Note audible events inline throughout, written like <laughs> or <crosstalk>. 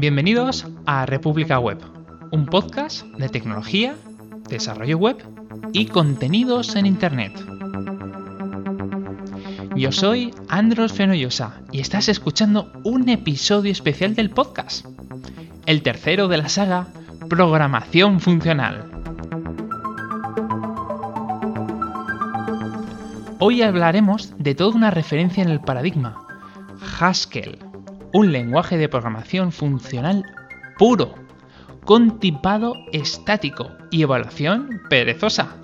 Bienvenidos a República Web, un podcast de tecnología, desarrollo web y contenidos en Internet. Yo soy Andros Fenollosa y estás escuchando un episodio especial del podcast, el tercero de la saga Programación Funcional. Hoy hablaremos de toda una referencia en el paradigma, Haskell, un lenguaje de programación funcional puro, con tipado estático y evaluación perezosa.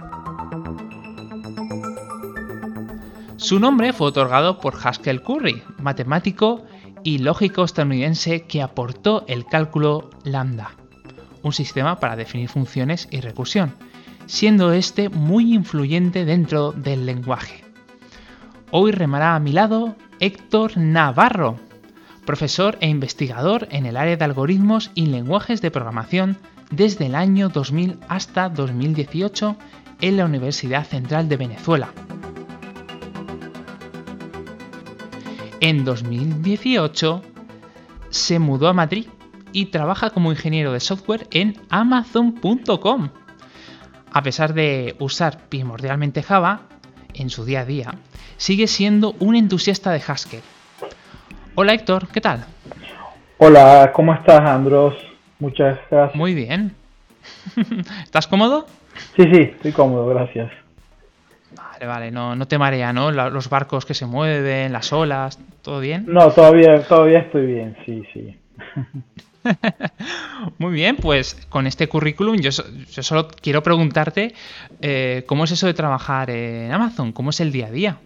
Su nombre fue otorgado por Haskell Curry, matemático y lógico estadounidense que aportó el cálculo lambda, un sistema para definir funciones y recursión, siendo este muy influyente dentro del lenguaje. Hoy remará a mi lado Héctor Navarro, profesor e investigador en el área de algoritmos y lenguajes de programación desde el año 2000 hasta 2018 en la Universidad Central de Venezuela. En 2018 se mudó a Madrid y trabaja como ingeniero de software en amazon.com. A pesar de usar primordialmente Java en su día a día, sigue siendo un entusiasta de Haskell Hola Héctor, ¿qué tal? Hola, ¿cómo estás Andros? Muchas gracias. Muy bien. <laughs> ¿Estás cómodo? Sí, sí, estoy cómodo, gracias. Vale, vale, no, no te marea, ¿no? Los barcos que se mueven, las olas, ¿todo bien? No, todavía, todavía estoy bien, sí, sí. <laughs> Muy bien, pues con este currículum yo, solo quiero preguntarte eh, cómo es eso de trabajar en Amazon, cómo es el día a día.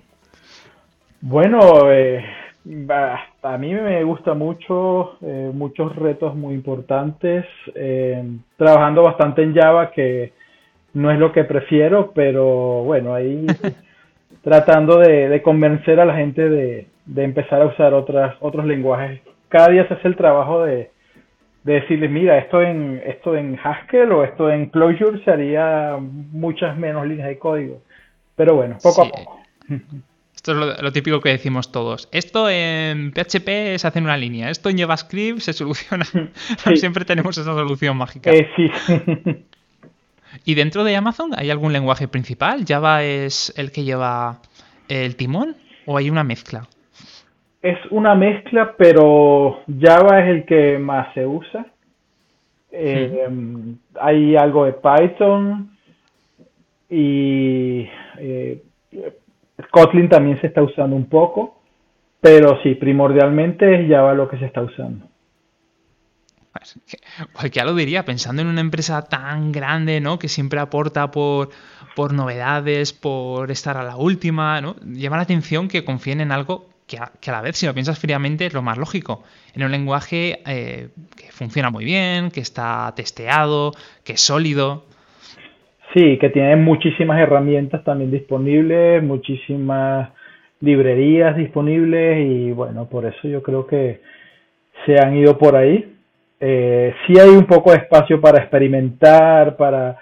Bueno, eh, a mí me gusta mucho, eh, muchos retos muy importantes, eh, trabajando bastante en Java, que no es lo que prefiero, pero bueno, ahí <laughs> tratando de, convencer a la gente de, empezar a usar otras, otros lenguajes. Cada día se hace el trabajo de, de decirles, mira, esto en, esto en Haskell o esto en Clojure se haría muchas menos líneas de código. Pero bueno, poco a poco. <laughs> Esto es lo, típico que decimos todos. Esto en PHP se hace en una línea, esto en JavaScript se soluciona. <laughs> Siempre tenemos esa solución mágica. Eh, sí. ¿Y dentro de Amazon hay algún lenguaje principal? ¿Java es el que lleva el timón o hay una mezcla? Es una mezcla, pero Java es el que más se usa. Eh, hay algo de Python y eh, Kotlin también se está usando un poco, pero sí, primordialmente es Java lo que se está usando. Cualquiera lo diría, pensando en una empresa tan grande, ¿no? Que siempre aporta por, por novedades, por estar a la última, ¿no? Llama la atención que confíen en algo que a, la vez, si lo piensas fríamente, es lo más lógico. En un lenguaje eh, que funciona muy bien, que está testeado, que es sólido. Sí, que tiene muchísimas herramientas también disponibles, muchísimas librerías disponibles y bueno, por eso yo creo que se han ido por ahí. Eh, sí hay un poco de espacio para experimentar, para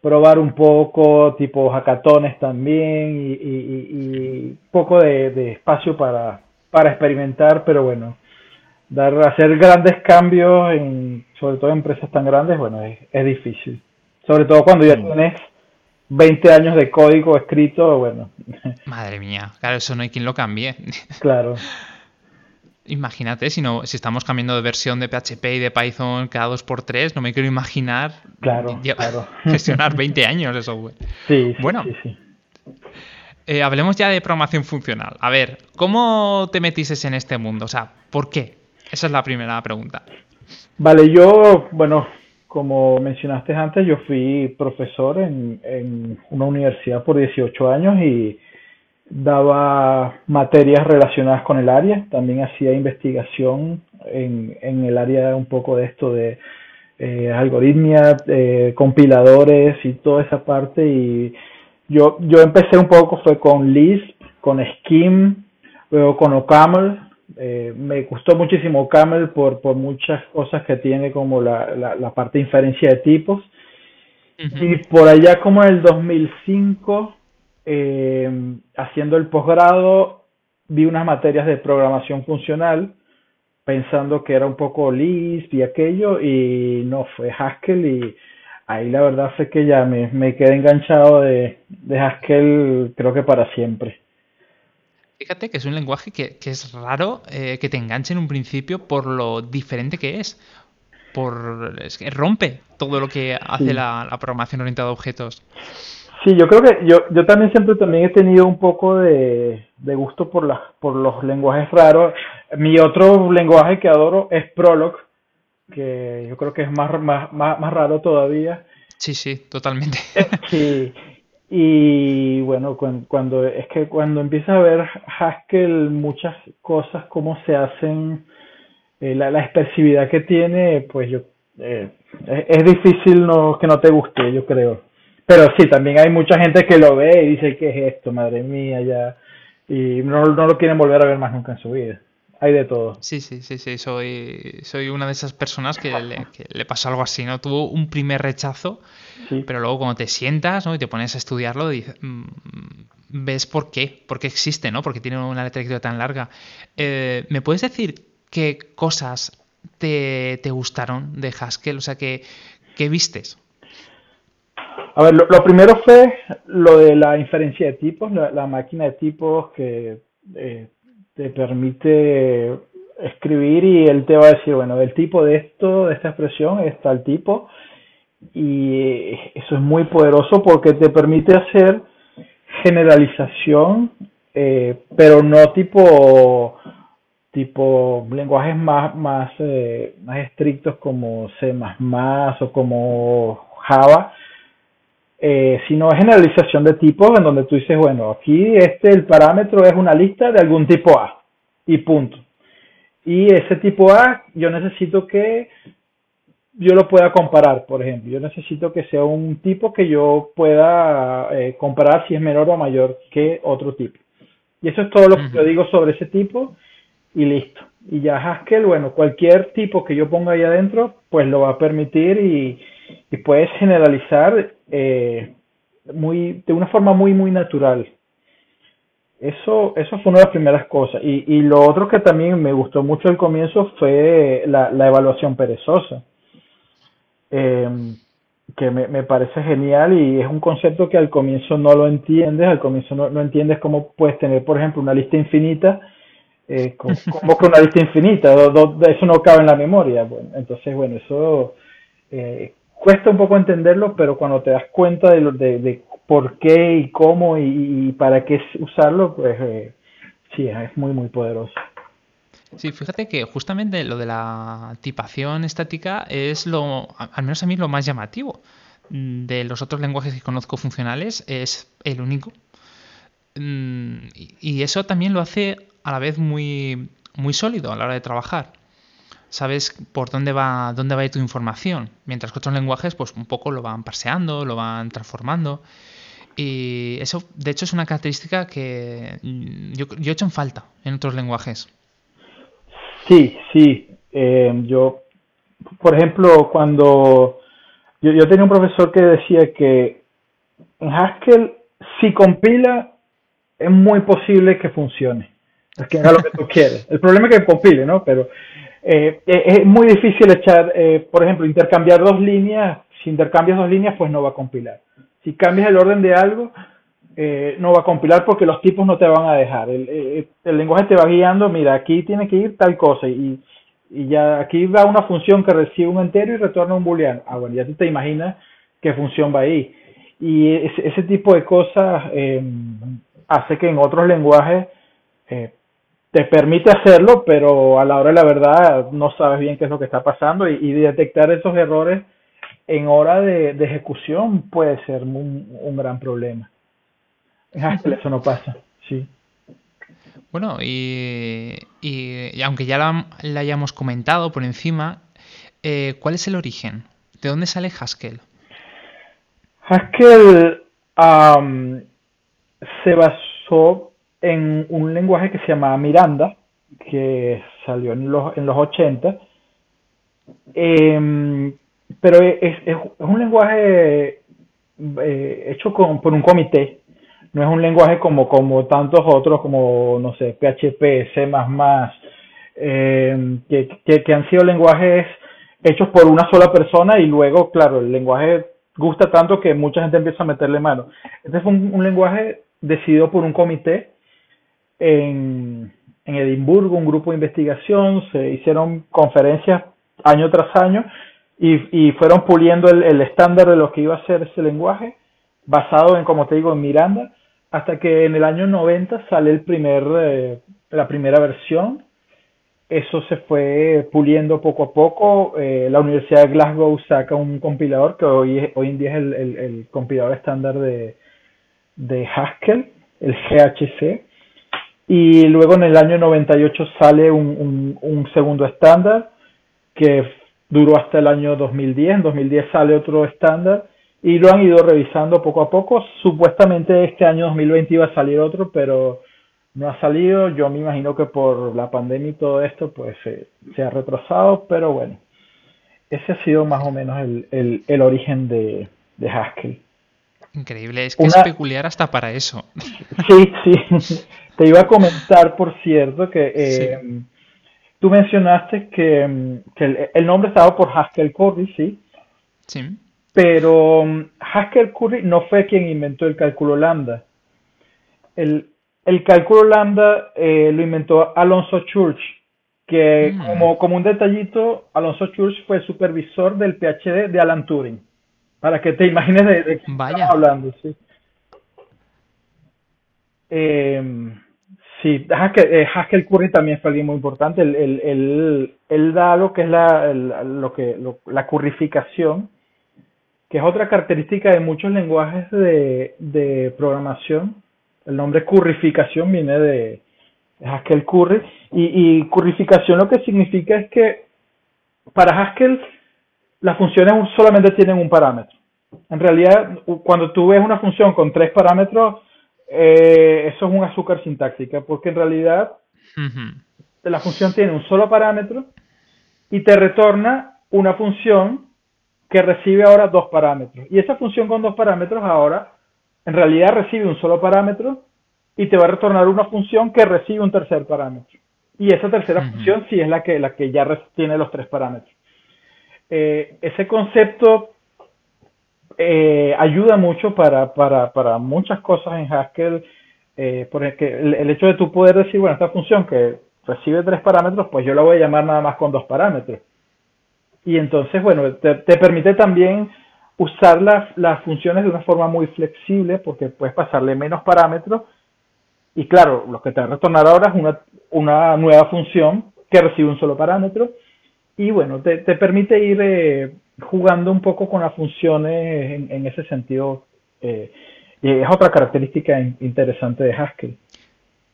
probar un poco, tipo hackatones también y, y, poco de, espacio para, para experimentar, pero bueno, dar hacer grandes cambios, en, sobre todo en empresas tan grandes, bueno, es, es difícil. Sobre todo cuando ya mm. tienes 20 años de código escrito, bueno. <laughs> Madre mía, claro, eso no hay quien lo cambie. <laughs> Claro. Imagínate, si, no, si estamos cambiando de versión de PHP y de Python cada dos por tres, no me quiero imaginar claro, <laughs> claro. gestionar 20 años de software. Sí, bueno, sí, sí. Eh, hablemos ya de programación funcional. A ver, ¿cómo te metiste en este mundo? O sea, ¿por qué? Esa es la primera pregunta. Vale, yo, bueno, como mencionaste antes, yo fui profesor en, en una universidad por 18 años y daba materias relacionadas con el área, también hacía investigación en, en el área un poco de esto de eh, algoritmia, compiladores y toda esa parte. Y yo, yo empecé un poco fue con Lisp, con Scheme, luego con OCaml eh, me gustó muchísimo Camel por, por muchas cosas que tiene como la, la, parte de inferencia de tipos. Y por allá como en el 2005, eh, haciendo el posgrado, vi unas materias de programación funcional pensando que era un poco Lisp y aquello, y no, fue Haskell y ahí la verdad fue que ya me, me quedé enganchado de, de Haskell creo que para siempre. Fíjate que es un lenguaje que, es raro eh, que te enganche en un principio por lo diferente que es. Por, es que rompe todo lo que hace la, programación orientada a objetos. Sí, yo creo que yo, yo también siempre también he tenido un poco de, gusto por, las, por los lenguajes raros. Mi otro lenguaje que adoro es Prolog, que yo creo que es más, más, más, más raro todavía. Sí, sí, totalmente. Sí, <laughs> y bueno, cuando, es que cuando empiezas a ver Haskell muchas cosas, cómo se hacen, eh, la, la, expresividad que tiene, pues yo eh, es, difícil no, que no te guste, yo creo. Pero sí, también hay mucha gente que lo ve y dice, ¿qué es esto? Madre mía, ya. Y no, no lo quieren volver a ver más nunca en su vida hay de todo. Sí, sí, sí, sí, soy, soy una de esas personas que le, que le pasó algo así, ¿no? Tuvo un primer rechazo, pero luego cuando te sientas ¿no? y te pones a estudiarlo, mm, ves por qué, por qué existe, ¿no? Porque tiene una trayectoria tan larga. Eh, ¿Me puedes decir qué cosas te, gustaron de Haskell? O sea, ¿qué, qué vistes? A ver, lo, primero fue lo de la inferencia de tipos, la, máquina de tipos que eh, te permite escribir y él te va a decir, bueno, del tipo de esto, de esta expresión, es tal tipo. Y eso es muy poderoso porque te permite hacer generalización, eh, pero no tipo tipo lenguajes más más eh, más estrictos como C++ o como Java, eh, sino generalización de tipos en donde tú dices, bueno, aquí este el parámetro es una lista de algún tipo A y punto. Y ese tipo A yo necesito que yo lo pueda comparar, por ejemplo. Yo necesito que sea un tipo que yo pueda eh, comparar si es menor o mayor que otro tipo. Y eso es todo lo que yo digo sobre ese tipo y listo. Y ya Haskell, bueno, cualquier tipo que yo ponga ahí adentro, pues lo va a permitir y, y puedes generalizar eh, muy, de una forma muy, muy natural. Eso, eso fue una de las primeras cosas. Y, y lo otro que también me gustó mucho al comienzo fue la, la evaluación perezosa. Em, que me, me, parece genial y es un concepto que al comienzo no lo entiendes, al comienzo no, no entiendes cómo puedes tener, por ejemplo, una lista infinita, eh, <laughs> como, que una lista infinita, eso no cabe en la memoria. Bueno, entonces, bueno, eso eh, cuesta un poco entenderlo, pero cuando te das cuenta de, lo, de, por qué y cómo y, para qué usarlo, pues eh, sí, es muy, muy poderoso. Sí, fíjate que justamente lo de la tipación estática es lo, al menos a mí, lo más llamativo. De los otros lenguajes que conozco funcionales, es el único. Mm, y eso también lo hace a la vez muy, muy sólido a la hora de trabajar sabes por dónde va, dónde va a ir tu información. Mientras que otros lenguajes, pues un poco lo van parseando, lo van transformando. Y eso, de hecho, es una característica que yo, he hecho en falta en otros lenguajes. Sí, sí. Eh, yo, por ejemplo, cuando yo, yo tenía un profesor que decía que en Haskell, si compila, es muy posible que funcione. Es que haga lo que tú quieres. El problema es que compile, ¿no? Pero eh, eh, es muy difícil echar, eh, por ejemplo, intercambiar dos líneas. Si intercambias dos líneas, pues no va a compilar. Si cambias el orden de algo, no va a compilar porque los tipos no te van a dejar. El, lenguaje te va guiando, mira, aquí tiene que ir tal cosa y, y, ya aquí va una función que recibe un entero y retorna un booleano. Ah, bueno, ya tú te imaginas qué función va ahí. Y ese, ese tipo de cosas hace que en otros lenguajes te permite hacerlo, pero a la hora de la verdad no sabes bien qué es lo que está pasando y, detectar esos errores en hora de, ejecución puede ser un, gran problema. eso no pasa, sí. Bueno, y, aunque ya la, hayamos comentado por encima, eh, ¿cuál es el origen? ¿De dónde sale Haskell? Haskell se basó en un lenguaje que se llama Miranda, que salió en los, en los 80, em, pero es, es, un lenguaje eh, hecho con, por un comité, no es un lenguaje como, como tantos otros, como, no sé, PHP, C++, eh, que, que, han sido lenguajes hechos por una sola persona y luego, claro, el lenguaje gusta tanto que mucha gente empieza a meterle mano. Este fue un, lenguaje decidido por un comité en, en Edimburgo, un grupo de investigación, se hicieron conferencias año tras año y, y fueron puliendo el, el estándar de lo que iba a ser ese lenguaje, basado en, como te digo, en Miranda, hasta que en el año 90 sale el primer, eh, la primera versión. Eso se fue puliendo poco a poco. Eh, la Universidad de Glasgow saca un compilador que hoy, hoy en día es el, el, compilador estándar de, de Haskell, el GHC. Y luego en el año 98 sale un, un, un segundo estándar que duró hasta el año 2010. En 2010 sale otro estándar y lo han ido revisando poco a poco. Supuestamente este año 2020 iba a salir otro, pero no ha salido. Yo me imagino que por la pandemia y todo esto, pues se ha retrasado, pero bueno, ese ha sido más o menos el, el, origen de, de, Haskell. Increíble, es que es peculiar hasta para eso. Sí, sí. <laughs> Te iba a comentar, por cierto, que eh, tú mencionaste que, que el, el, nombre estaba por Haskell Curry, ¿sí? Sí. Pero um, Haskell Curry no fue quien inventó el cálculo lambda. El, el cálculo lambda eh, lo inventó Alonso Church, que mm. como, como un detallito, Alonso Church fue supervisor del PhD de Alan Turing. Para que te imagines de, de qué estamos hablando, sí. Eh, sí, Haskell, eh, Haskell, Curry también fue alguien muy importante. Él, da lo que es la, lo que, la currificación que es otra característica de muchos lenguajes de, programación. El nombre currificación viene de, Haskell Curry. Y, y, currificación lo que significa es que para Haskell las funciones solamente tienen un parámetro. En realidad, cuando tú ves una función con tres parámetros, eh, eso es un azúcar sintáctica, porque en realidad la función tiene un solo parámetro y te retorna una función que recibe ahora dos parámetros. Y esa función con dos parámetros ahora en realidad recibe un solo parámetro y te va a retornar una función que recibe un tercer parámetro. Y esa tercera función sí es la que, la que ya tiene los tres parámetros. Eh, ese concepto eh, ayuda mucho para, para, para, muchas cosas en Haskell, eh, porque el, el, hecho de tú poder decir, bueno, esta función que recibe tres parámetros, pues yo la voy a llamar nada más con dos parámetros. Y entonces, bueno, te, permite también usar las, las funciones de una forma muy flexible porque puedes pasarle menos parámetros y claro, lo que te va a retornar ahora es una, una nueva función que recibe un solo parámetro y bueno, te, te permite ir eh, jugando un poco con las funciones en, en ese sentido. Eh, y es otra característica interesante de Haskell.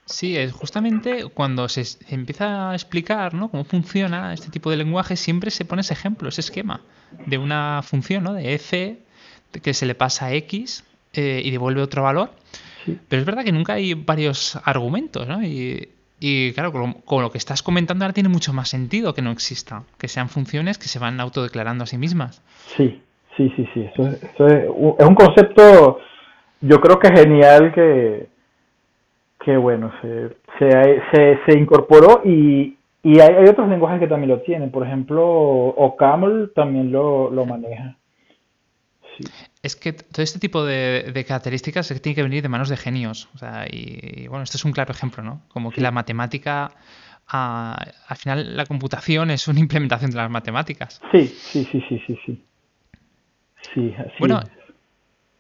Sí, es justamente cuando se, empieza a explicar ¿no? cómo funciona este tipo de lenguaje, siempre se pone ese ejemplo, ese esquema de una función ¿no? de f que se le pasa a x eh, y devuelve otro valor. Pero es verdad que nunca hay varios argumentos, ¿no? Y, y claro, con lo, que estás comentando ahora tiene mucho más sentido que no exista, que sean funciones que se van autodeclarando a sí mismas. Sí, sí, sí, sí. Es, un concepto, yo creo que genial que, que bueno, se, se, se, incorporó y, y hay, hay, otros lenguajes que también lo tienen. Por ejemplo, OCaml también lo, lo maneja. Es que todo este tipo de, de, características tiene que venir de manos de genios. O sea, y, bueno, este es un claro ejemplo, ¿no? Como que la matemática, al final la computación es una implementación de las matemáticas. Sí, sí, sí, sí, sí. sí. sí así bueno,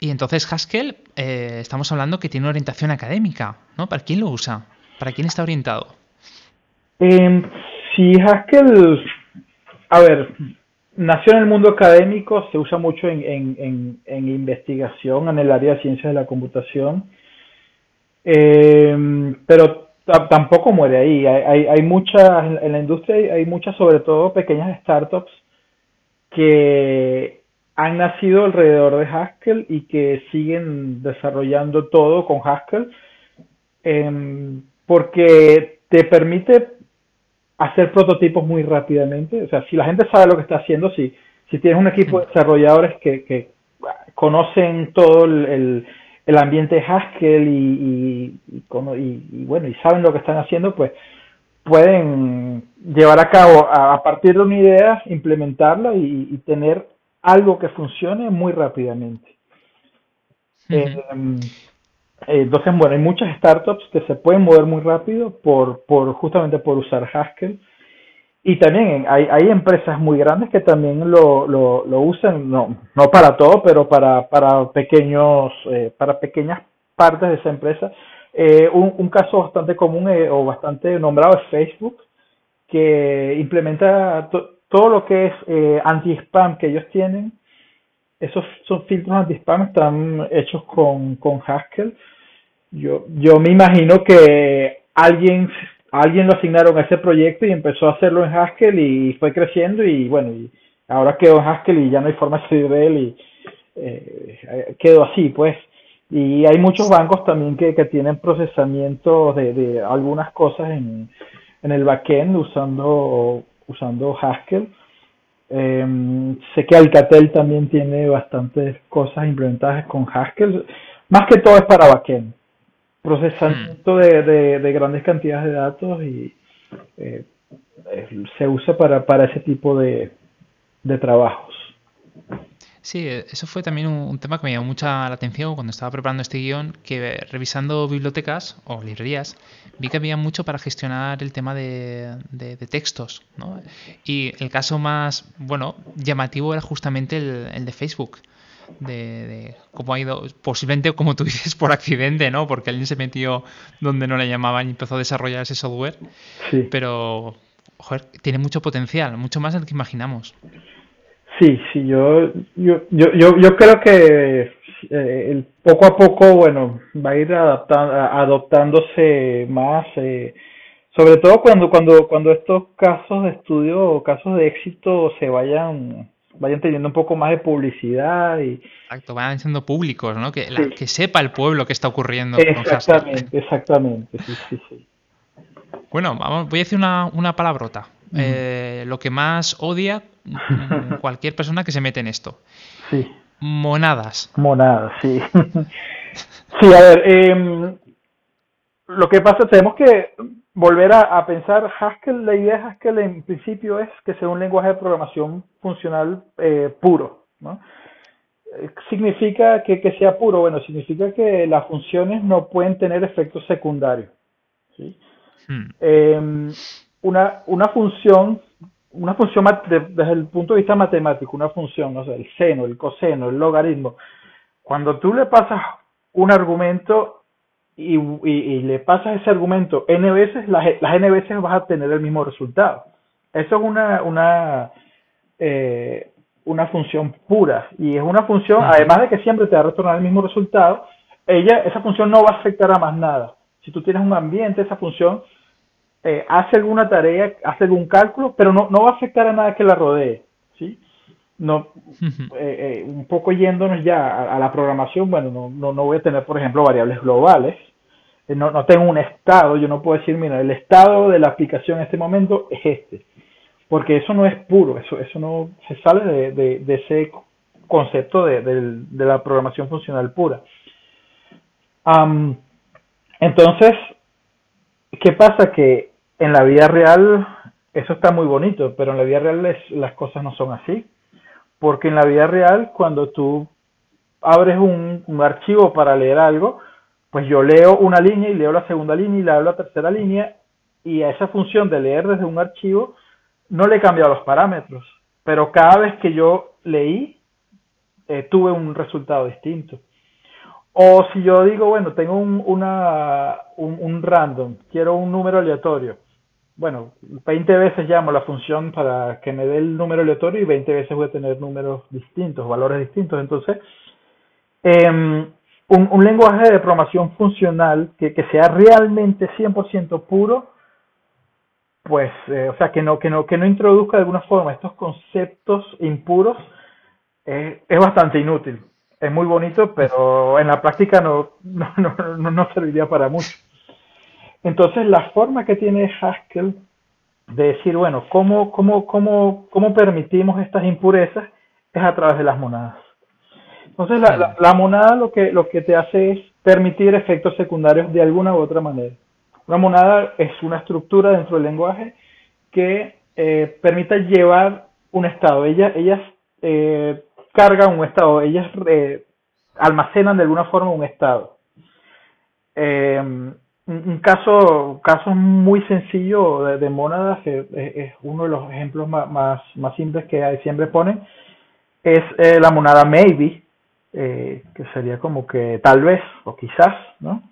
y entonces Haskell, eh, estamos hablando que tiene una orientación académica, ¿no? ¿Para quién lo usa? ¿Para quién está orientado? Eh, sí, Haskell, a ver, nació en el mundo académico, se usa mucho en, investigación en el área de ciencias de la computación, em, pero tampoco muere ahí. Hay, hay, muchas, en la industria hay muchas, sobre todo pequeñas startups que han nacido alrededor de Haskell y que siguen desarrollando todo con Haskell em, porque te permite hacer prototipos muy rápidamente. O sea, si la gente sabe lo que está haciendo, si, si tienes un equipo de desarrolladores que, que conocen todo el, el, ambiente de Haskell y, y, y, y, bueno, y saben lo que están haciendo, pues pueden llevar a cabo a, partir de una idea, implementarla y, tener algo que funcione muy rápidamente. Eh, entonces, bueno, hay muchas startups que se pueden mover muy rápido por, por justamente por usar Haskell. Y también hay, hay empresas muy grandes que también lo, lo, lo usan, no, no para todo, pero para, para pequeños, eh, para pequeñas partes de esa empresa. Eh, un, un, caso bastante común eh, o bastante nombrado es Facebook, que implementa todo lo que es eh, anti-spam que ellos tienen. Esos son filtros anti-spam, están hechos con, con Haskell. Yo, yo me imagino que alguien alguien lo asignaron a ese proyecto y empezó a hacerlo en Haskell y fue creciendo y bueno, y ahora quedó en Haskell y ya no hay forma de salir de él y eh, quedó así pues. Y hay muchos bancos también que, que tienen procesamiento de, de algunas cosas en, en el backend usando, usando Haskell. Em, sé que Alcatel también tiene bastantes cosas implementadas con Haskell. Más que todo es para backend procesamiento de, de, grandes cantidades de datos y eh, eh, se usa para, para ese tipo de, de trabajos. Sí, eso fue también un, tema que me llamó mucha la atención cuando estaba preparando este guion, que revisando bibliotecas o librerías, vi que había mucho para gestionar el tema de, de, textos. ¿no? Y el caso más, bueno, llamativo era justamente el, el de Facebook de, cómo ha ido, posiblemente como tú dices, por accidente, ¿no? Porque alguien se metió donde no le llamaban y empezó a desarrollar ese software. Sí. Pero, joder, tiene mucho potencial, mucho más del que imaginamos. Sí, sí, yo, yo, yo, yo, creo que eh, poco a poco, bueno, va a ir adoptándose más, eh, sobre todo cuando, cuando, cuando estos casos de estudio o casos de éxito se vayan vayan teniendo un poco más de publicidad y exacto vayan siendo públicos no que, que sepa el pueblo que está ocurriendo exactamente exactamente sí, sí, sí. bueno vamos voy a decir una, una palabrota eh, lo que más odia <laughs> cualquier persona que se mete en esto sí monadas monadas sí <laughs> sí a ver eh, lo que pasa tenemos que volver a, pensar, Haskell, la idea de Haskell en principio es que sea un lenguaje de programación funcional eh, puro. ¿no? Eh, ¿Significa que, que, sea puro? Bueno, significa que las funciones no pueden tener efectos secundarios. ¿sí? Hmm. Em, una, una función, una función desde el punto de vista matemático, una función, no sé, el seno, el coseno, el logaritmo, cuando tú le pasas un argumento, y, y, le pasas ese argumento n veces, las, las n veces vas a tener el mismo resultado. Eso es una, una, eh, una función pura y es una función, además de que siempre te va a retornar el mismo resultado, ella, esa función no va a afectar a más nada. Si tú tienes un ambiente, esa función eh, hace alguna tarea, hace algún cálculo, pero no, no va a afectar a nada que la rodee. ¿sí? no eh, eh, un poco yéndonos ya a, la programación, bueno, no, no, no, voy a tener, por ejemplo, variables globales, no, no tengo un estado, yo no puedo decir, mira, el estado de la aplicación en este momento es este, porque eso no es puro, eso, eso no se sale de, de, de ese concepto de, de, la programación funcional pura. entonces, ¿qué pasa? Que en la vida real eso está muy bonito, pero en la vida real las cosas no son así. Porque en la vida real, cuando tú abres un, archivo para leer algo, pues yo leo una línea y leo la segunda línea y leo la tercera línea y a esa función de leer desde un archivo no le he cambiado los parámetros, pero cada vez que yo leí eh, tuve un resultado distinto. O si yo digo, bueno, tengo un, una, un random, quiero un número aleatorio, bueno, 20 veces llamo la función para que me dé el número aleatorio y 20 veces voy a tener números distintos, valores distintos. Entonces, em, un, lenguaje de programación funcional que, sea realmente 100% puro, pues, eh, o sea, que no, que, no, que no introduzca de alguna forma estos conceptos impuros, eh, es bastante inútil. Es muy bonito, pero en la práctica no, <laughs> no, no, no serviría para mucho. Entonces, la forma que tiene Haskell de decir, bueno, ¿cómo, cómo, cómo, cómo permitimos estas impurezas? Es a través de las monadas. Entonces, la, la, monada lo que, lo que te hace es permitir efectos secundarios de alguna u otra manera. Una monada es una estructura dentro del lenguaje que eh, permite llevar un estado. Ellas, ellas eh, cargan un estado, ellas eh, almacenan de alguna forma un estado. Un caso, caso muy sencillo de, mónadas, que es, uno de los ejemplos más, más, simples que siempre ponen, es la monada maybe, que sería como que tal vez o quizás, ¿no?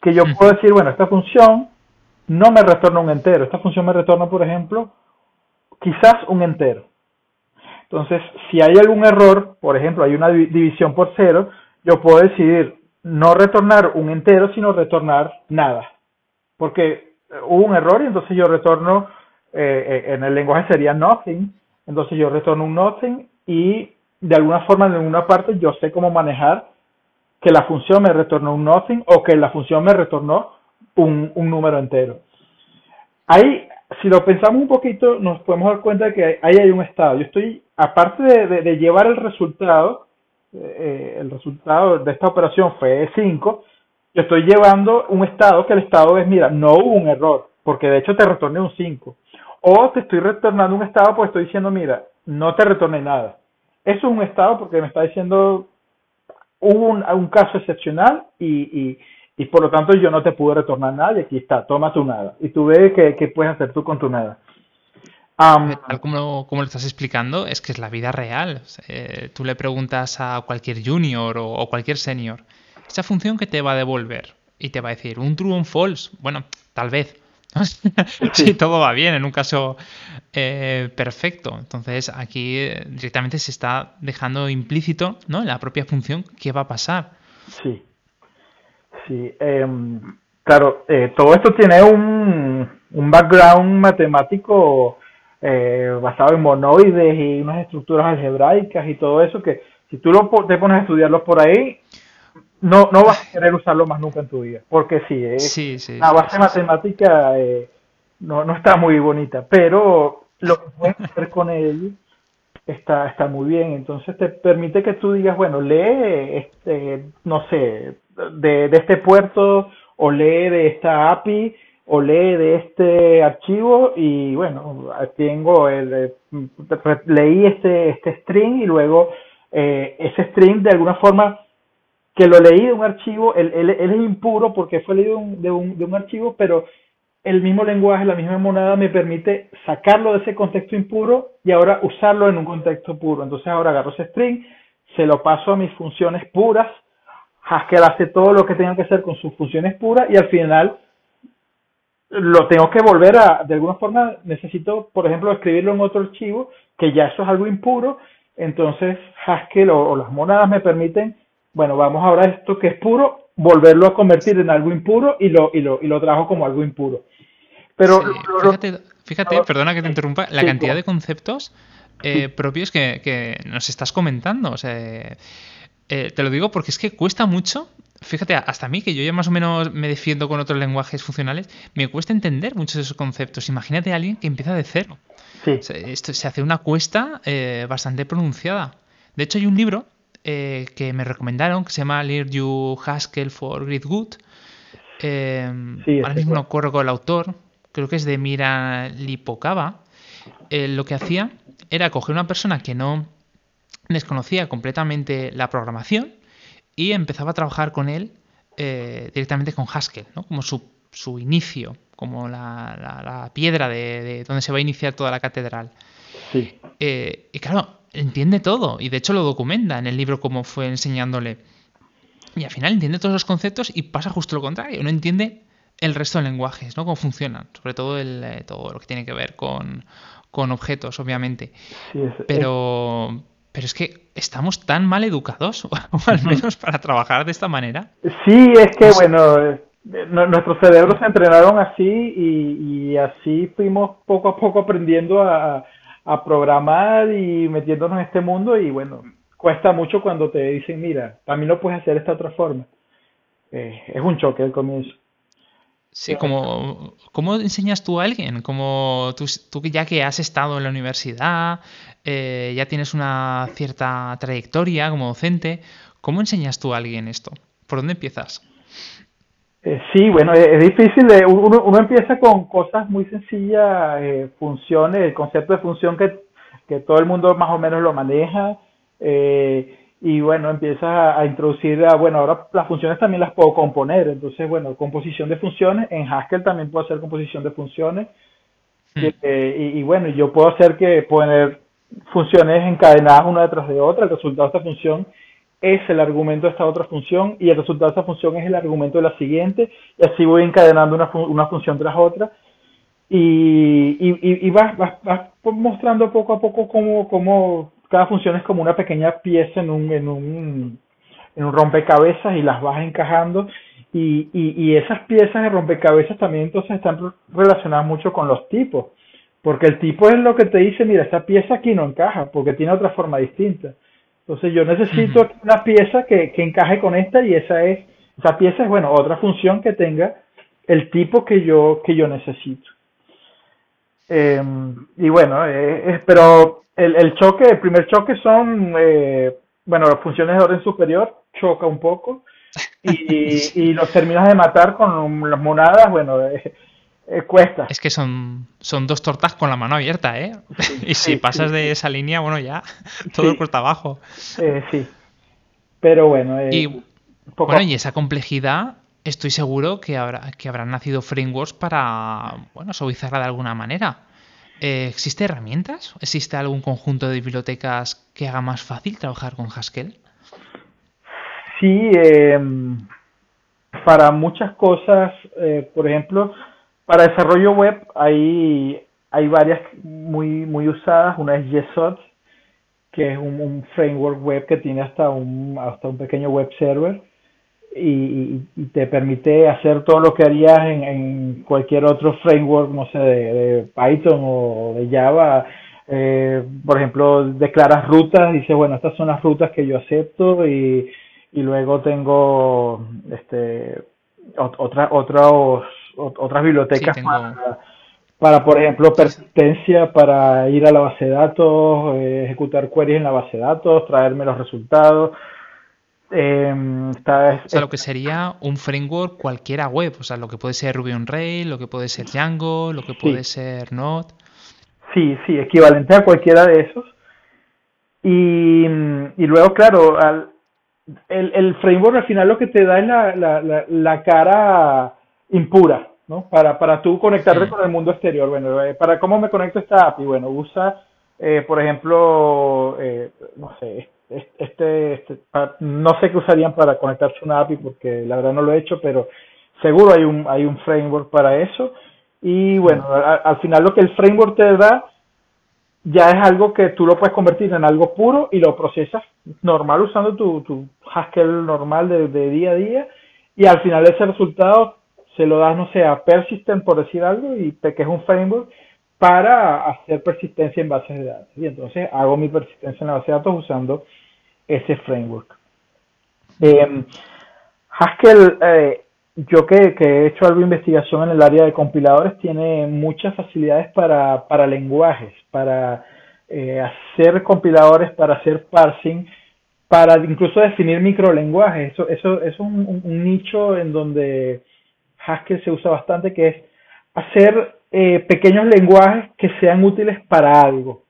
Que yo puedo decir, bueno, esta función no me retorna un entero, esta función me retorna, por ejemplo, quizás un entero. Entonces, si hay algún error, por ejemplo, hay una división por cero, yo puedo decidir no retornar un entero, sino retornar nada. Porque eh, hubo un error y entonces yo retorno, eh, eh, en el lenguaje sería nothing, entonces yo retorno un nothing y de alguna forma, en alguna parte, yo sé cómo manejar que la función me retornó un nothing o que la función me retornó un, un número entero. Ahí si lo pensamos un poquito, nos podemos dar cuenta de que ahí hay un estado. Yo estoy, aparte de, llevar el resultado, eh, el resultado de esta operación fue 5, yo estoy llevando un estado que el estado es, mira, no hubo un error, porque de hecho te retorné un 5. O te estoy retornando un estado porque estoy diciendo, mira, no te retorné nada. Eso es un estado porque me está diciendo, hubo un, caso excepcional y, y y por lo tanto yo no te pude retornar nada y aquí está, toma tu nada. Y tú ves qué, puedes hacer tú con tu nada. Tal como, como, lo estás explicando, es que es la vida real. Eh, tú le preguntas a cualquier junior o, cualquier senior, esa función que te va a devolver y te va a decir un true o un false. Bueno, tal vez. <laughs> si todo va bien, en un caso eh, perfecto. Entonces aquí eh, directamente se está dejando implícito ¿no? en la propia función qué va a pasar. Sí. Sí, em, claro, eh, todo esto tiene un, un background matemático eh, basado en monoides y unas estructuras algebraicas y todo eso que si tú lo, te pones a estudiarlos por ahí, no, no vas a querer usarlo más nunca en tu vida, porque sí, eh, la base matemática no, no está muy bonita, pero lo que puedes hacer con él está, está muy bien, entonces te permite que tú digas, bueno, lee, este, no sé, de, este puerto o lee de esta API o lee de este archivo y bueno, tengo el, eh, leí este, este string y luego eh, ese string de alguna forma que lo leí de un archivo, él, él, es impuro porque fue leído de un, de un archivo, pero el mismo lenguaje, la misma monada me permite sacarlo de ese contexto impuro y ahora usarlo en un contexto puro. Entonces ahora agarro ese string, se lo paso a mis funciones puras Haskell hace todo lo que tenga que hacer con sus funciones puras y al final lo tengo que volver a, de alguna forma, necesito, por ejemplo, escribirlo en otro archivo, que ya eso es algo impuro, entonces Haskell o, las monadas me permiten, bueno, vamos ahora a esto que es puro, volverlo a convertir en algo impuro y lo, y lo, y lo trabajo como algo impuro. Pero fíjate, perdona que te interrumpa, la cantidad de conceptos eh, propios que, que, nos estás comentando. O sea, eh, te lo digo porque es que cuesta mucho. Fíjate, hasta a mí, que yo ya más o menos me defiendo con otros lenguajes funcionales, me cuesta entender muchos de esos conceptos. Imagínate a alguien que empieza de cero. Sí. esto se hace una cuesta eh, bastante pronunciada. De hecho, hay un libro eh, que me recomendaron que se llama Learn You Haskell for Great Good. ahora mismo no corro con el autor, creo que es de Mira Lipokava. lo que hacía era coger una persona que no desconocía completamente la programación y empezaba a trabajar con él eh, directamente con Haskell, ¿no? como su, su inicio, como la, piedra de, donde se va a iniciar toda la catedral. Sí. Eh, y claro, entiende todo y de hecho lo documenta en el libro como fue enseñándole. Y al final entiende todos los conceptos y pasa justo lo contrario, no entiende el resto de lenguajes, ¿no? Cómo funcionan, sobre todo el, eh, todo lo que tiene que ver con, con objetos, obviamente. Pero, pero es que estamos tan mal educados, <laughs> o al menos para trabajar de esta manera. Sí, es que, bueno, eh, nuestros cerebros se entrenaron así y, así fuimos poco a poco aprendiendo a, programar y metiéndonos en este mundo y, bueno, cuesta mucho cuando te dicen, mira, también lo puedes hacer de esta otra forma. Eh, es un choque al comienzo. Sí, como, ¿cómo enseñas tú a alguien? Como tú, tú ya que has estado en la universidad, eh, ya tienes una cierta trayectoria como docente, ¿cómo enseñas tú a alguien esto? ¿Por dónde empiezas? Eh, sí, bueno, es, difícil. De, uno, uno, empieza con cosas muy sencillas, eh, funciones, el concepto de función que, que, todo el mundo más o menos lo maneja. Eh, y bueno, empiezas a, introducir, bueno, ahora las funciones también las puedo componer. Entonces, bueno, composición de funciones. En Haskell también puedo hacer composición de funciones. Hmm. y, y, bueno, yo puedo hacer que poner funciones encadenadas una detrás de otra. El resultado de esta función es el argumento de esta otra función y el resultado de esta función es el argumento de la siguiente y así voy encadenando una, una función tras otra y, y, y vas, vas, mostrando poco a poco cómo, cómo, cada función es como una pequeña pieza en un, en un, en un rompecabezas y las vas encajando. Y, y, y esas piezas de rompecabezas también entonces están relacionadas mucho con los tipos porque el tipo es lo que te dice mira esta pieza aquí no encaja porque tiene otra forma distinta entonces yo necesito una pieza que, que, encaje con esta y esa es, esa pieza es, bueno, otra función que tenga el tipo que yo, que yo necesito. Em, y bueno, eh, pero el, el, choque, el primer choque son, eh, bueno, las funciones de orden superior, choca un poco, y, <laughs> y los terminas de matar con las monadas, bueno, eh, eh, cuesta. Es que son, son dos tortas con la mano abierta, ¿eh? <laughs> y si pasas de esa línea, bueno, ya <laughs> todo cuesta abajo. Eh, sí. Pero bueno. Eh, y, bueno, y esa complejidad, estoy seguro que, habrá, que habrán nacido frameworks para, bueno, suavizarla de alguna manera. Eh, ¿Existe herramientas? ¿Existe algún conjunto de bibliotecas que haga más fácil trabajar con Haskell? Sí, para muchas cosas, por ejemplo, para desarrollo web hay, hay varias muy, muy usadas. Una es Yesod, que es un, framework web que tiene hasta un, hasta un pequeño web server y, te permite hacer todo lo que harías en, cualquier otro framework, no sé, de, Python o de Java. Eh, por ejemplo, declaras rutas, dices, bueno, estas son las rutas que yo acepto y, y luego tengo este otra, otros otras bibliotecas para, por ejemplo, persistencia, para ir a la base de datos, eh, ejecutar queries en la base de datos, traerme los resultados. Eh, o sea, lo que sería un framework cualquiera web, o sea, lo que puede ser Ruby on Rails, lo que puede ser Django, lo que puede ser Node. Sí, sí, equivalente a cualquiera de esos. Y, y luego, claro, al, el, el, framework al final lo que te da es la, la, la cara impura, ¿no? Para, para tú conectarte con el mundo exterior. Bueno, eh, ¿para cómo me conecto esta API? Bueno, usa, eh, por ejemplo, eh, no sé, este, este no sé qué usarían para conectarse a una API porque la verdad no lo he hecho, pero seguro hay un, hay un framework para eso. Y bueno, al final lo que el framework te da ya es algo que tú lo puedes convertir en algo puro y lo procesas normal usando tu, tu Haskell normal de, de día a día y al final ese resultado se lo das, no sé, a Persistent, por decir algo, y que es un framework para hacer persistencia en bases de datos. Y entonces hago mi persistencia en la base de datos usando ese framework. Eh, Haskell, eh, yo que, he hecho algo de investigación en el área de compiladores, tiene muchas facilidades para, para lenguajes, para eh, hacer compiladores, para hacer parsing, para incluso definir microlenguajes. Eso, eso, es un nicho en donde Haskell se usa bastante, que es hacer eh, pequeños lenguajes que sean útiles para algo.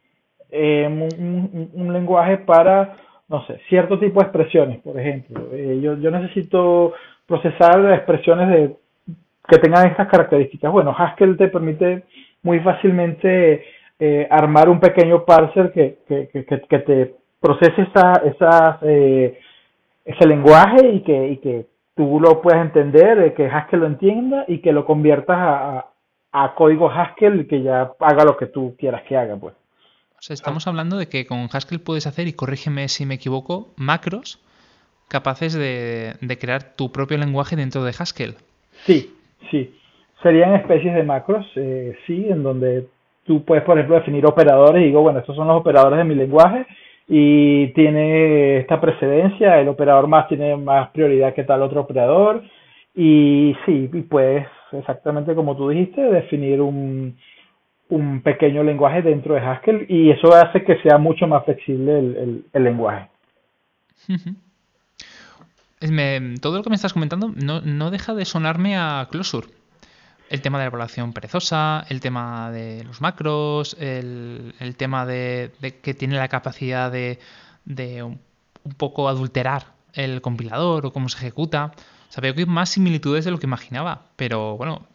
Eh, un, lenguaje para, no sé, cierto tipo de expresiones, por ejemplo. Eh, yo, yo necesito procesar expresiones de, que tengan estas características. Bueno, Haskell te permite muy fácilmente armar un pequeño parser que, que, que, que te procese esa, esa, ese lenguaje y que, y que tú lo puedes entender, que Haskell lo entienda y que lo conviertas a, a, código Haskell que ya haga lo que tú quieras que haga, pues. O sea, estamos hablando de que con Haskell puedes hacer, y corrígeme si me equivoco, macros capaces de, crear tu propio lenguaje dentro de Haskell. Sí, sí. Serían especies de macros, eh, sí, en donde tú puedes, por ejemplo, definir operadores y digo, bueno, estos son los operadores de mi lenguaje y tiene esta precedencia, el operador más tiene más prioridad que tal otro operador y sí, y puedes exactamente como tú dijiste, definir un, un pequeño lenguaje dentro de Haskell y eso hace que sea mucho más flexible el, el, lenguaje. todo lo que me estás comentando no, no deja de sonarme a Closure el tema de la evaluación perezosa, el tema de los macros, el, tema de, que tiene la capacidad de, un, poco adulterar el compilador o cómo se ejecuta. O sea, veo que hay más similitudes de lo que imaginaba, pero bueno,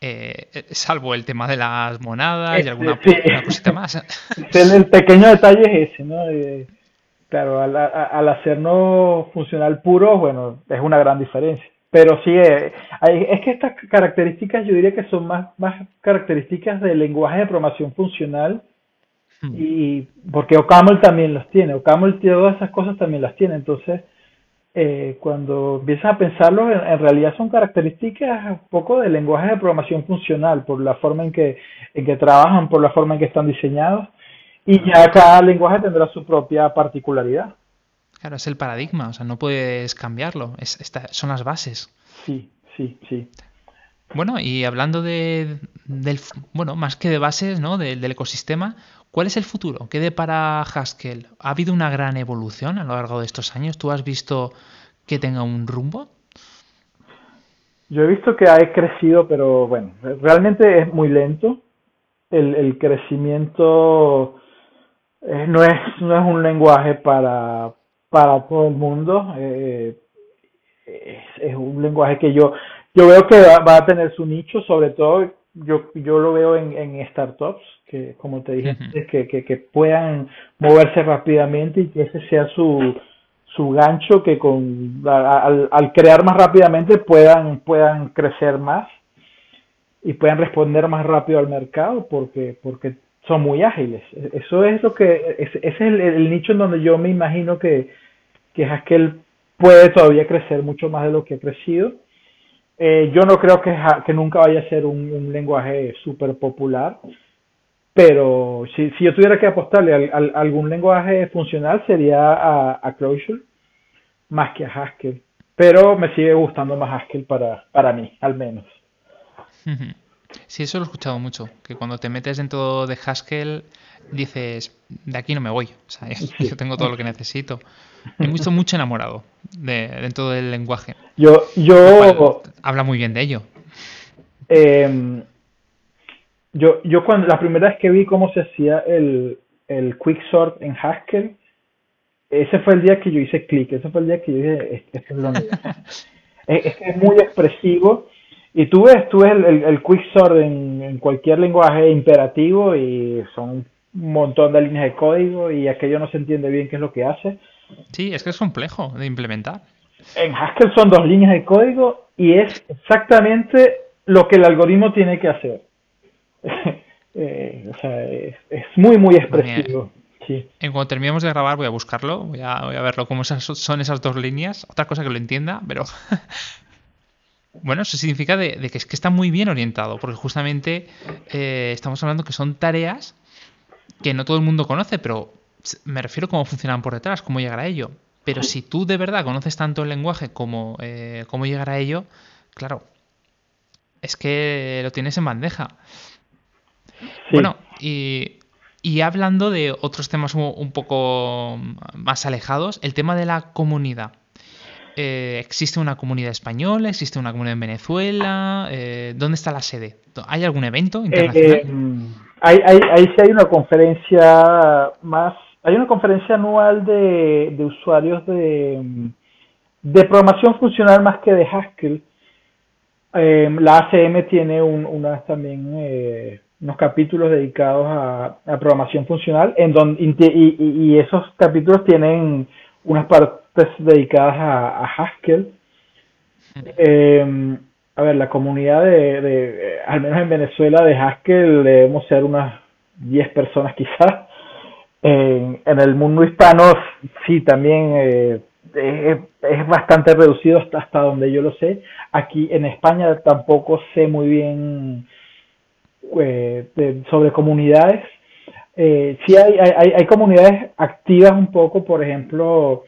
eh, salvo el tema de las monadas y alguna cosita más. <laughs> El, pequeño detalle es ese, ¿no? claro, al, al hacernos funcional puro, bueno, es una gran diferencia. Pero sí, eh, es que estas características yo diría que son más, más características del lenguaje de programación funcional hmm. y porque OCaml también los tiene, OCaml todas esas cosas también las tiene, entonces eh, cuando empiezas a pensarlo, en, realidad son características un poco del lenguaje de programación funcional, por la forma en que, en que trabajan, por la forma en que están diseñados, y ya cada lenguaje tendrá su propia particularidad. Claro, es el paradigma, o sea, no puedes cambiarlo, es, son las bases. Sí, sí, sí. Bueno, y hablando de, del, bueno, más que de bases, ¿no? del ecosistema, ¿cuál es el futuro? ¿Qué de para Haskell? ¿Ha habido una gran evolución a lo largo de estos años? ¿Tú has visto que tenga un rumbo? Yo he visto que ha crecido, pero bueno, realmente es muy lento. El, crecimiento eh, no, es, no es un lenguaje para, para todo el mundo. Eh, es, un lenguaje que yo, yo veo que va, a tener su nicho, sobre todo yo, yo lo veo en startups, que como te dije, que, que, que, puedan moverse rápidamente y que ese sea su, su gancho, que con al, al crear más rápidamente puedan, puedan crecer más y puedan responder más rápido al mercado porque, porque son muy ágiles. Eso es lo que, ese es el, nicho en donde yo me imagino que, que Haskell puede todavía crecer mucho más de lo que ha crecido. Eh, yo no creo que, que, nunca vaya a ser un, lenguaje súper popular, pero si, si, yo tuviera que apostarle a, algún lenguaje funcional sería a, a, Clojure más que a Haskell. Pero me sigue gustando más Haskell para, para mí, al menos. <laughs> Sí, eso lo he escuchado mucho, que cuando te metes dentro de Haskell dices, de aquí no me voy, o sea, <laughs> yo tengo todo lo que necesito. Me he visto mucho enamorado de, dentro del lenguaje. Yo, yo... Habla muy bien de ello. Em, yo, yo cuando la primera vez que vi cómo se hacía el, el quicksort en Haskell, ese fue el día que yo hice clic, ese fue el día que yo dije, esto es lo es, es muy expresivo y tú ves, tú ves el, el, quicksort en, en, cualquier lenguaje imperativo y son un montón de líneas de código y aquello no se entiende bien qué es lo que hace. Sí, es que es complejo de implementar. En Haskell son dos líneas de código y es exactamente lo que el algoritmo tiene que hacer. <laughs> Eh, o sea, es, muy, muy expresivo. Sí. En cuanto terminemos de grabar voy a buscarlo, voy a, voy a verlo cómo son esas dos líneas. Otra cosa que lo entienda, pero <laughs> Bueno, eso significa de, que es que está muy bien orientado, porque justamente eh, estamos hablando que son tareas que no todo el mundo conoce, pero me refiero a cómo funcionan por detrás, cómo llegar a ello. Pero si tú de verdad conoces tanto el lenguaje como eh, cómo llegar a ello, claro, es que lo tienes en bandeja. Bueno, y, y, hablando de otros temas un poco más alejados, el tema de la comunidad. Eh, ¿existe una comunidad española? ¿Existe una comunidad en Venezuela? Eh, ¿Dónde está la sede? ¿Hay algún evento internacional? Eh, hay, hay, sí hay una conferencia más, hay una conferencia anual de, usuarios de, de programación funcional más que de Haskell. la ACM tiene un, también unos capítulos dedicados a, programación funcional en donde, y, esos capítulos tienen unas partes dedicadas a, Haskell. Eh, a ver, la comunidad de, al menos en Venezuela, de Haskell debemos ser unas 10 personas <laughs> quizás. En, el mundo hispano sí, también eh, es, bastante reducido hasta, hasta donde yo lo sé. Aquí en España tampoco sé muy bien eh, sobre comunidades. Eh, sí hay, hay, hay comunidades activas un poco, por ejemplo,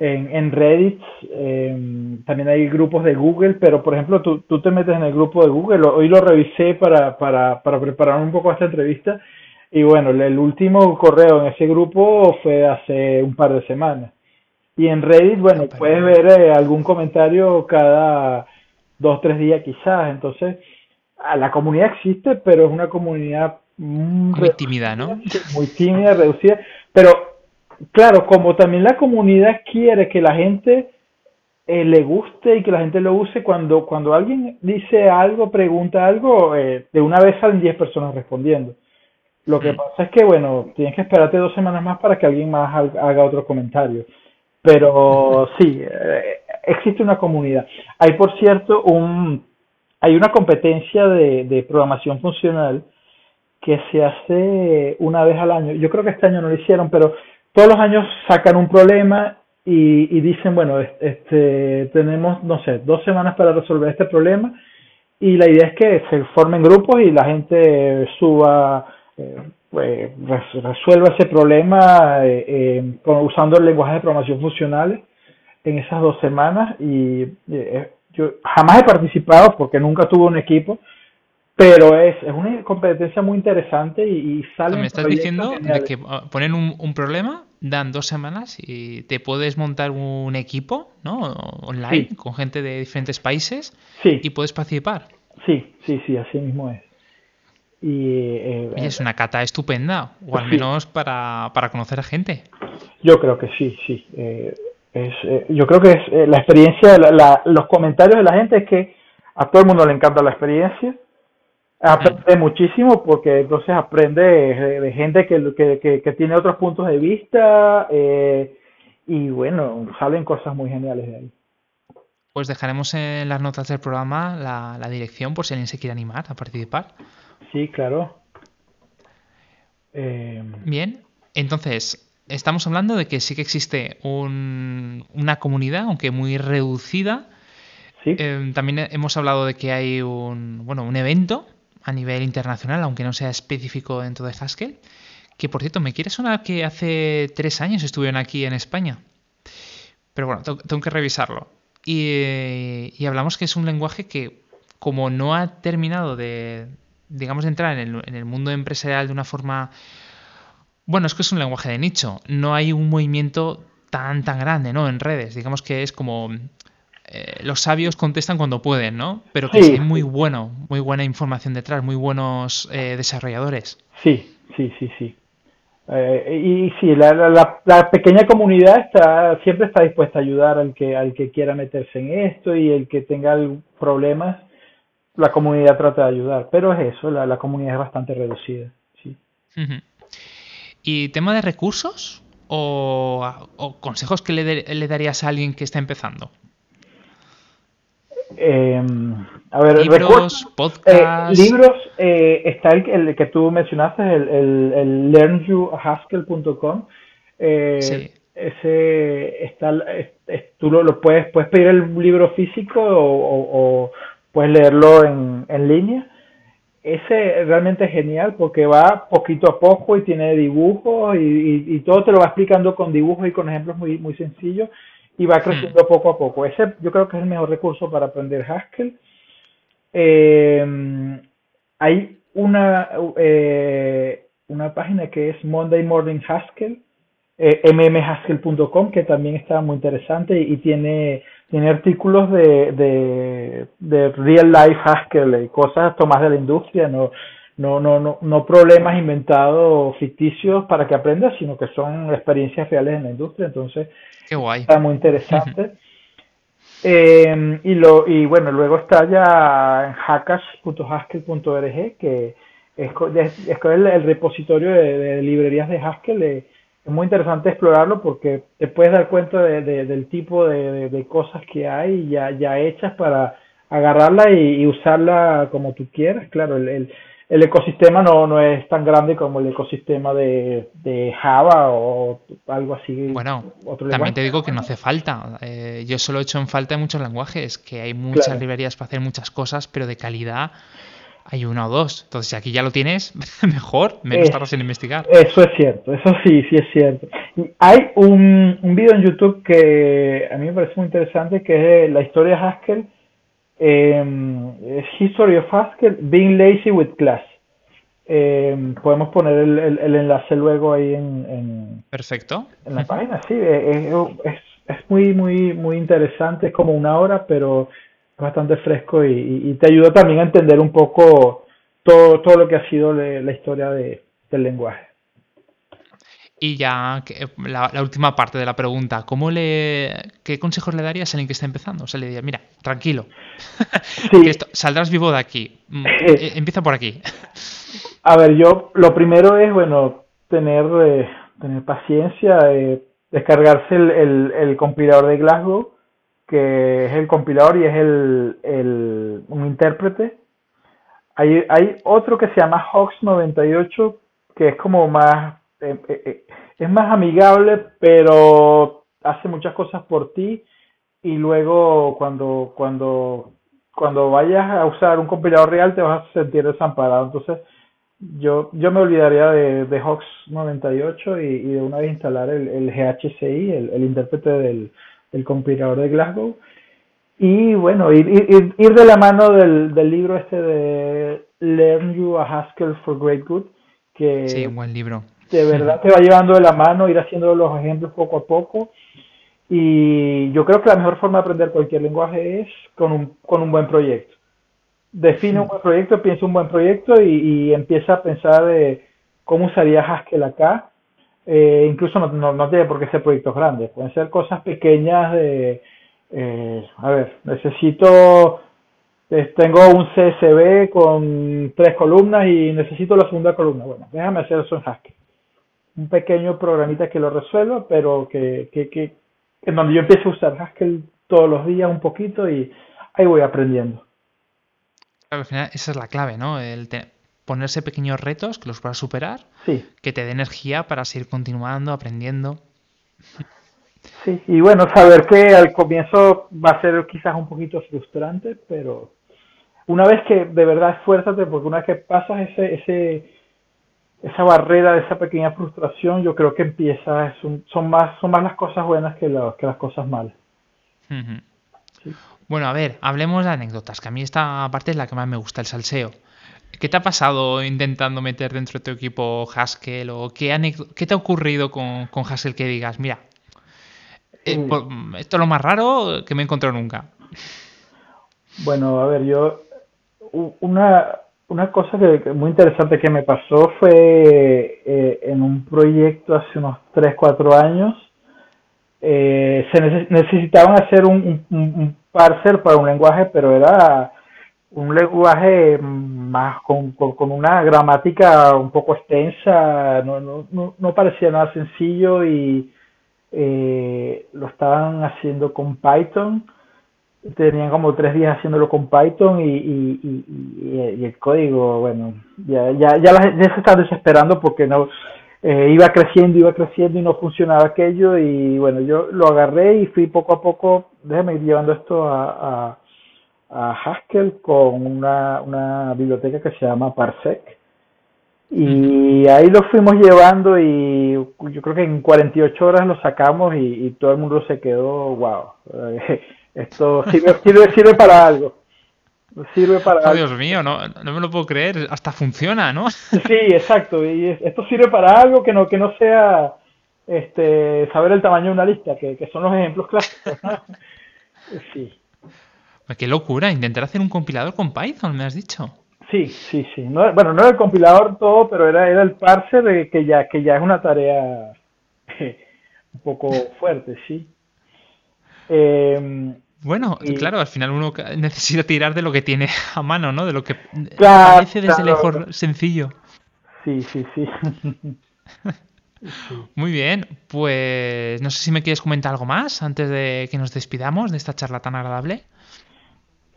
en, en Reddit, em, también hay grupos de Google, pero por ejemplo, tú, tú te metes en el grupo de Google, hoy lo revisé para, para, para preparar un poco esta entrevista, y bueno, el último correo en ese grupo fue hace un par de semanas. Y en Reddit, bueno, puedes ver eh, algún comentario cada dos, tres días quizás. Entonces, la comunidad existe, pero es una comunidad muy tímida, ¿no? Muy tímida, reducida. Pero, claro, como también la comunidad quiere que la gente eh, le guste y que la gente lo use, cuando, cuando alguien dice algo, pregunta algo, eh, de una vez salen 10 personas respondiendo. Lo que mm. pasa es que, bueno, tienes que esperarte dos semanas más para que alguien más haga otro comentario. Pero <laughs> sí, eh, existe una comunidad. Hay, por cierto, un, hay una competencia de, de programación funcional que se hace una vez al año. Yo creo que este año no lo hicieron, pero todos los años sacan un problema y, y dicen, bueno, este, tenemos, no sé, dos semanas para resolver este problema y la idea es que se formen grupos y la gente suba, eh, pues, resuelva ese problema eh, eh, usando el lenguaje de programación funcionales en esas dos semanas y yo jamás he participado porque nunca tuve un equipo, pero es, es una competencia muy interesante y, y Me estás diciendo de que ah, ponen un, un, problema, dan dos semanas y te puedes montar un equipo ¿no? online con gente de diferentes países y puedes participar. Sí, sí, sí, así mismo es. Y, eh, es una cata estupenda, o al menos para, para, conocer a gente. Yo creo que sí, sí. Eh, es, eh, yo creo que es la experiencia, la, los comentarios de la gente es que a todo el mundo le encanta la experiencia aprende muchísimo porque entonces aprende de, gente que, que, tiene otros puntos de vista eh, y bueno, salen cosas muy geniales de ahí. Pues dejaremos en las notas del programa la, la dirección por si alguien se quiere animar a participar. Sí, claro. Eh... Bien, entonces estamos hablando de que sí que existe un, una comunidad, aunque muy reducida. ¿Sí? Eh, también hemos hablado de que hay un, bueno, un evento a nivel internacional, aunque no sea específico dentro de Haskell. Que por cierto, me quiere sonar que hace tres años estuvieron aquí en España. Pero bueno, tengo que revisarlo. Y, hablamos que es un lenguaje que, como no ha terminado de, digamos, de entrar en el, en el mundo empresarial de una forma. Bueno, es que es un lenguaje de nicho. No hay un movimiento tan tan grande, ¿no? En redes. Digamos que es como eh, los sabios contestan cuando pueden, ¿no? Pero que sí. muy bueno, muy buena información detrás, muy buenos eh, desarrolladores. Sí, sí, sí, sí. Eh, y sí, la, la, pequeña comunidad está siempre está dispuesta a ayudar al que al que quiera meterse en esto y el que tenga problemas, la comunidad trata de ayudar. Pero es eso, la, la comunidad es bastante reducida. Sí. ¿Y tema de recursos o, consejos que le, le darías a alguien que está empezando? Eh, a ver, libros, eh, podcasts. libros, eh, está el, que tú mencionaste, el, el, el learnyouhaskell.com. Eh, sí. Ese está, tú lo, puedes, puedes pedir el libro físico o, puedes leerlo en, en línea. Ese realmente es genial porque va poquito a poco y tiene dibujos y, y todo te lo va explicando con dibujos y con ejemplos muy, muy sencillos y va creciendo poco a poco. Ese yo creo que es el mejor recurso para aprender Haskell. Eh, hay una, eh, una página que es Monday Morning Haskell, eh, mmhaskell.com, que también está muy interesante y, tiene, tiene artículos de, de, de real life Haskell y cosas tomadas de la industria, no, no, no, no, no problemas inventados ficticios para que aprendas, sino que son experiencias reales en la industria. Entonces, está muy interesante. <laughs> Eh, y, lo, y bueno, luego está ya en hackash.haskell.org, que es, es, el, repositorio de, librerías de Haskell. Eh, es muy interesante explorarlo porque te puedes dar cuenta de, del tipo de, cosas que hay ya, ya hechas para agarrarla y, usarla como tú quieras. Claro, el, el ecosistema no, no es tan grande como el ecosistema de, de Java o algo así. Bueno, también te digo que no hace falta. Eh, yo solo he hecho en falta en muchos lenguajes, que hay muchas librerías para hacer muchas cosas, pero de calidad hay una o dos. Entonces, si aquí ya lo tienes, <laughs> mejor, menos tardas en investigar. Eso es cierto, eso sí, sí es cierto. hay un, un video en YouTube que a mí me parece muy interesante, que es la historia de Haskell eh, History of Haskell, Being Lazy with Class. Eh, podemos poner el, el, enlace luego ahí en, Perfecto. en la página, sí. Eh, eh, es, es muy, muy, muy interesante, es como una hora, pero es bastante fresco y, te ayuda también a entender un poco todo, todo lo que ha sido la historia de, del lenguaje. Y ya la, última parte de la pregunta, ¿cómo le, ¿qué consejos le darías a alguien que está empezando? O sea, le diría, mira, tranquilo, <laughs> saldrás vivo de aquí, mm, <laughs> eh, empieza por aquí. A ver, yo lo primero es, bueno, tener, eh, tener paciencia, eh, descargarse el, el, compilador de Glasgow, que es el compilador y es el, el un intérprete. Hay, hay otro que se llama Hox 98, que es como más eh, eh, eh, es más amigable, pero hace muchas cosas por ti y luego cuando, cuando, cuando vayas a usar un compilador real te vas a sentir desamparado. Entonces yo, yo me olvidaría de, de Hox 98 y, y, de una vez instalar el, el GHCI, el, el intérprete del, del compilador de Glasgow. Y bueno, ir, ir, ir de la mano del, del libro este de Learn You a Haskell for Great Good. Que, sí, un buen libro de verdad te va llevando de la mano, ir haciendo los ejemplos poco a poco. Y yo creo que la mejor forma de aprender cualquier lenguaje es con un, con un buen proyecto. Define un buen proyecto, piensa un buen proyecto y, empieza a pensar de cómo usaría Haskell acá. Eh, incluso no, no, tiene por qué ser proyectos grandes, pueden ser cosas pequeñas de, eh, a ver, necesito tengo un CSV con tres columnas y necesito la segunda columna. Bueno, déjame hacer eso en Haskell un pequeño programita que lo resuelva, pero que, que, que en donde yo empiezo a usar Haskell todos los días un poquito y ahí voy aprendiendo. al final esa es la clave, ¿no? El ponerse pequeños retos que los puedas superar, que te dé energía para seguir continuando, aprendiendo. Sí, y bueno, saber que al comienzo va a ser quizás un poquito frustrante, pero una vez que de verdad esfuérzate, porque una vez que pasas ese, ese esa barrera, de esa pequeña frustración, yo creo que empieza, son, más, son más las cosas buenas que, que las cosas malas. Bueno, a ver, hablemos de anécdotas, que a mí esta parte es la que más me gusta, el salseo. ¿Qué te ha pasado intentando meter dentro de tu equipo Haskell? ¿O qué, qué te ha ocurrido con, con Haskell que digas, mira, eh, esto es lo más raro que me he encontrado nunca? Bueno, a ver, yo, una, una cosa que, muy interesante que me pasó fue eh, en un proyecto hace unos 3, 4 años. Eh, se necesitaban hacer un, un, parser para un lenguaje, pero era un lenguaje más con, con, una gramática un poco extensa, no, no, no, parecía nada sencillo y eh, lo estaban haciendo con Python. Tenían como tres días haciéndolo con Python y, y, y, el código, bueno, ya, ya, ya, la, ya se está desesperando porque no eh, iba creciendo, iba creciendo y no funcionaba aquello y bueno, yo lo agarré y fui poco a poco, déjame ir llevando esto a, a Haskell con una, una biblioteca que se llama Parsec y ahí lo fuimos llevando y yo creo que en 48 horas lo sacamos y, y todo el mundo se quedó, wow. <laughs> Esto <laughs> sirve, sirve, para algo. Sirve para oh, Dios mío, no, no me lo puedo creer. Hasta funciona, ¿no? <laughs> Sí, exacto. Y esto sirve para algo que no, que no sea este, saber el tamaño de una lista, que, que son los ejemplos clásicos. sí. Qué locura, intentar hacer un compilador con Python, me has dicho. Sí, sí, sí. No, bueno, no era el compilador todo, pero era, era el parser que ya, que ya es una tarea un poco fuerte, sí. Eh, bueno, claro, al final uno necesita tirar de lo que tiene a mano, ¿no? De lo que parece desde lejos sencillo. Sí, sí, <laughs> sí. Muy bien, pues no sé si me quieres comentar algo más antes de que nos despidamos de esta charla tan agradable.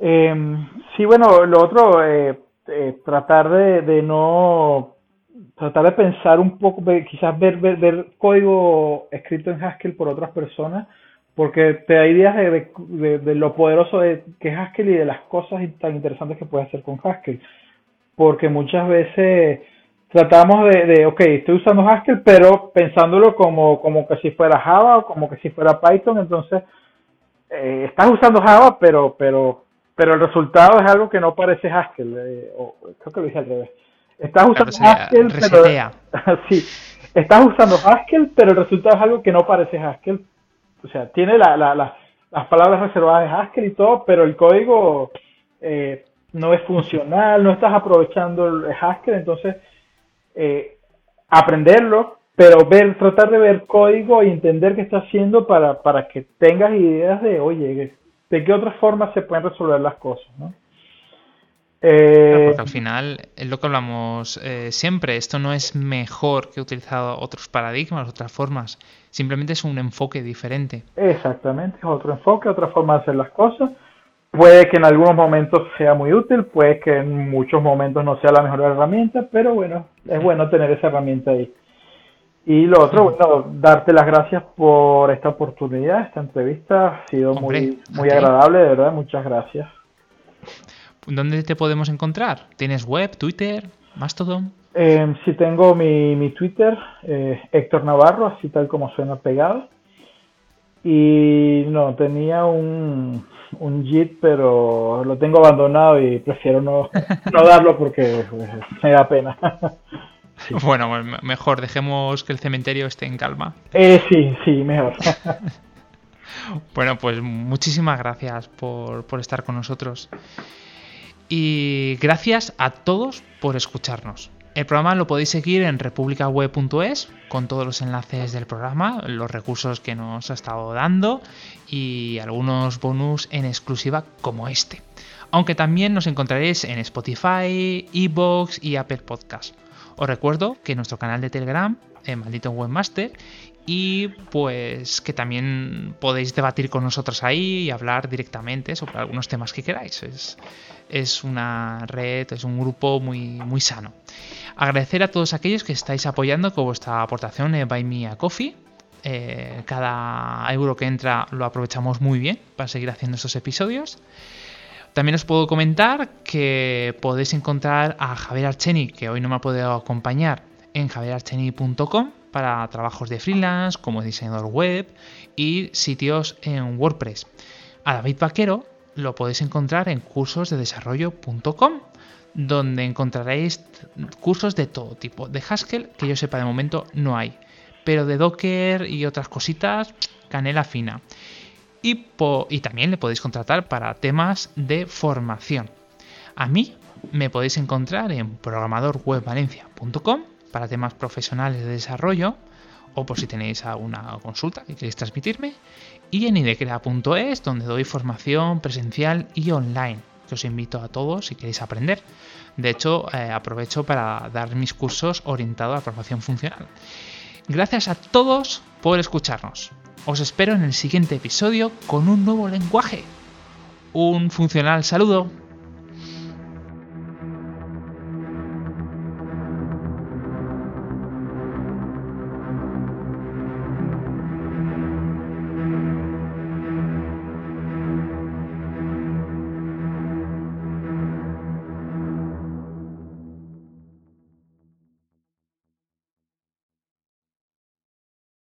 Em, sí, bueno, lo otro, eh, eh, tratar de, no, tratar de pensar un poco, quizás ver, ver, código escrito en Haskell por otras personas porque te da ideas de, lo poderoso de, que es Haskell y de las cosas tan interesantes que puedes hacer con Haskell. Porque muchas veces tratamos de, de ok, estoy usando Haskell, pero pensándolo como, como que si fuera Java o como que si fuera Python, entonces eh, estás usando Java, pero, pero, pero el resultado es algo que no parece Haskell, eh, o creo que lo dije al revés. Estás usando Haskell, pero, <laughs> sí, estás usando Haskell, pero el resultado es algo que no parece Haskell. O sea, tiene la, la, las palabras reservadas de Haskell y todo, pero el código eh, no es funcional, no estás aprovechando el Haskell, entonces eh, aprenderlo, pero ver, tratar de ver código y entender qué está haciendo para, para que tengas ideas de, oye, de qué otras formas se pueden resolver las cosas, ¿no? Eh, porque al final es lo que hablamos eh, siempre. Esto no es mejor que utilizar otros paradigmas, otras formas. Simplemente es un enfoque diferente. Exactamente, es otro enfoque, otra forma de hacer las cosas. Puede que en algunos momentos sea muy útil, puede que en muchos momentos no sea la mejor herramienta, pero bueno, es bueno tener esa herramienta ahí. Y lo otro, bueno, darte las gracias por esta oportunidad, esta entrevista ha sido muy, muy agradable, de verdad, muchas gracias. ¿Dónde te podemos encontrar? ¿Tienes web, Twitter, Mastodon? Eh, sí, tengo mi, mi Twitter, eh, Héctor Navarro, así tal como suena pegado. Y no, tenía un, un JIT, pero lo tengo abandonado y prefiero no, <laughs> no darlo porque pues, me da pena. <laughs> Bueno, mejor dejemos que el cementerio esté en calma. Eh, sí, sí, mejor. <laughs> bueno, pues muchísimas gracias por, por estar con nosotros. Y gracias a todos por escucharnos. El programa lo podéis seguir en republicaweb.es con todos los enlaces del programa, los recursos que nos ha estado dando y algunos bonus en exclusiva como este. Aunque también nos encontraréis en Spotify, Evox y Apple Podcast. Os recuerdo que nuestro canal de Telegram, el Maldito Webmaster, y pues que también podéis debatir con nosotros ahí y hablar directamente sobre algunos temas que queráis. Es, es una red, es un grupo muy, muy sano. Agradecer a todos aquellos que estáis apoyando con vuestra aportación en Buy Me a Coffee. Eh, cada euro que entra lo aprovechamos muy bien para seguir haciendo estos episodios. También os puedo comentar que podéis encontrar a Javier Archeni, que hoy no me ha podido acompañar, en javierarcheni.com para trabajos de freelance como diseñador web y sitios en WordPress. A David Vaquero lo podéis encontrar en cursosdedesarrollo.com, donde encontraréis cursos de todo tipo. De Haskell, que yo sepa de momento no hay, pero de Docker y otras cositas, canela fina. Y, también le podéis contratar para temas de formación. A mí me podéis encontrar en programadorwebvalencia.com para temas profesionales de desarrollo o por si tenéis alguna consulta que queréis transmitirme y en idecrea.es donde doy formación presencial y online que os invito a todos si queréis aprender. De hecho, eh, aprovecho para dar mis cursos orientados a la formación funcional. Gracias a todos por escucharnos. Os espero en el siguiente episodio con un nuevo lenguaje. Un funcional saludo.